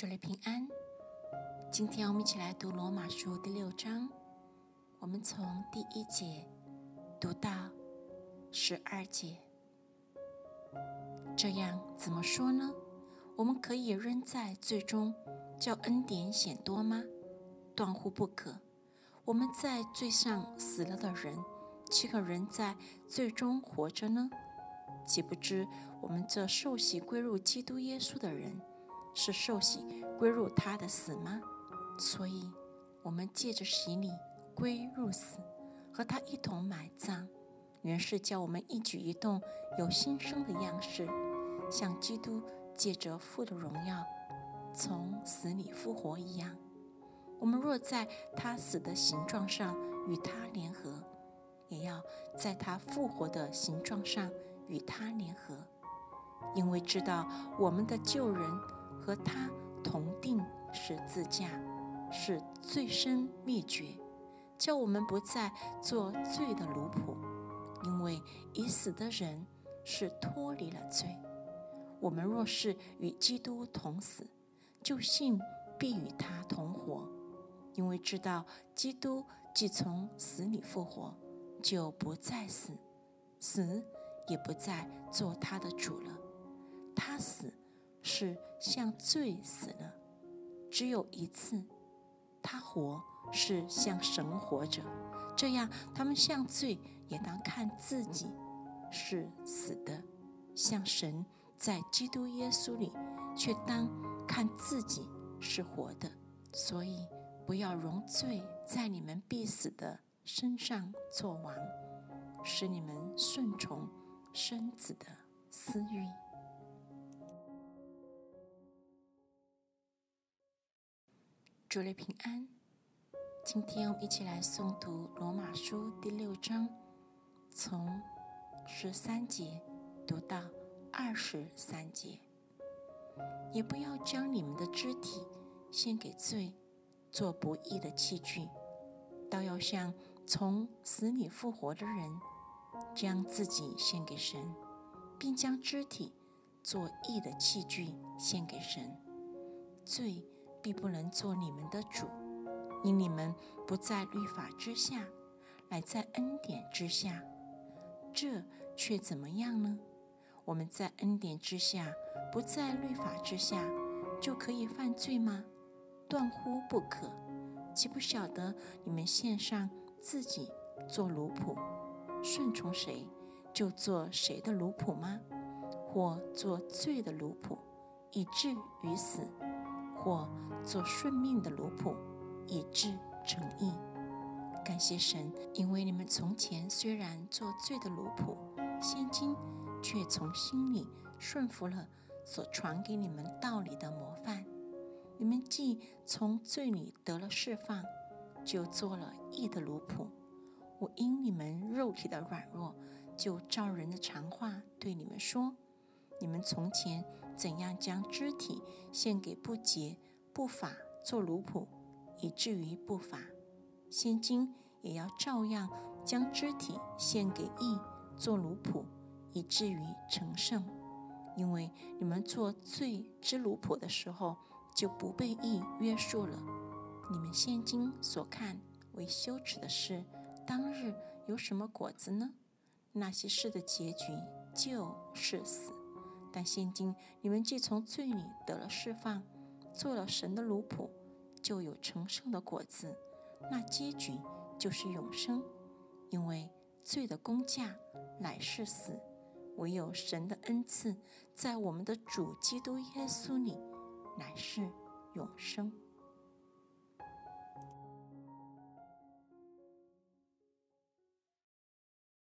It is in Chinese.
祝你平安。今天我们一起来读罗马书第六章，我们从第一节读到十二节。这样怎么说呢？我们可以扔在最终叫恩典显多吗？断乎不可。我们在罪上死了的人，岂可仍在最终活着呢？岂不知我们这受洗归入基督耶稣的人？是受洗归入他的死吗？所以，我们借着洗礼归入死，和他一同埋葬，原是叫我们一举一动有新生的样式，像基督借着父的荣耀从死里复活一样。我们若在他死的形状上与他联合，也要在他复活的形状上与他联合，因为知道我们的旧人。和他同定十字架，是罪身灭绝，叫我们不再做罪的奴仆。因为已死的人是脱离了罪。我们若是与基督同死，就信必与他同活。因为知道基督既从死里复活，就不再死，死也不再做他的主了。他死。是向罪死了，只有一次；他活是向神活着。这样，他们向罪也当看自己是死的，向神在基督耶稣里却当看自己是活的。所以，不要容罪在你们必死的身上作王，使你们顺从身子的私欲。主内平安。今天我们一起来诵读罗马书第六章，从十三节读到二十三节。也不要将你们的肢体献给罪，做不义的器具，倒要像从死里复活的人，将自己献给神，并将肢体做义的器具献给神。罪。必不能做你们的主，因你们不在律法之下，乃在恩典之下。这却怎么样呢？我们在恩典之下，不在律法之下，就可以犯罪吗？断乎不可！岂不晓得你们献上自己做奴仆，顺从谁，就做谁的奴仆吗？或做罪的奴仆，以至于死？或做顺命的奴仆，以致成义。感谢神，因为你们从前虽然做罪的奴仆，现今却从心里顺服了所传给你们道理的模范。你们既从罪里得了释放，就做了义的奴仆。我因你们肉体的软弱，就照人的常话对你们说。你们从前怎样将肢体献给不洁、不法做奴仆，以至于不法；现今也要照样将肢体献给义做奴仆，以至于成圣。因为你们做罪之奴仆的时候，就不被义约束了。你们现今所看为羞耻的事，当日有什么果子呢？那些事的结局就是死。但现今你们既从罪里得了释放，做了神的奴仆，就有成圣的果子。那结局就是永生，因为罪的工价乃是死，唯有神的恩赐在我们的主基督耶稣里乃是永生。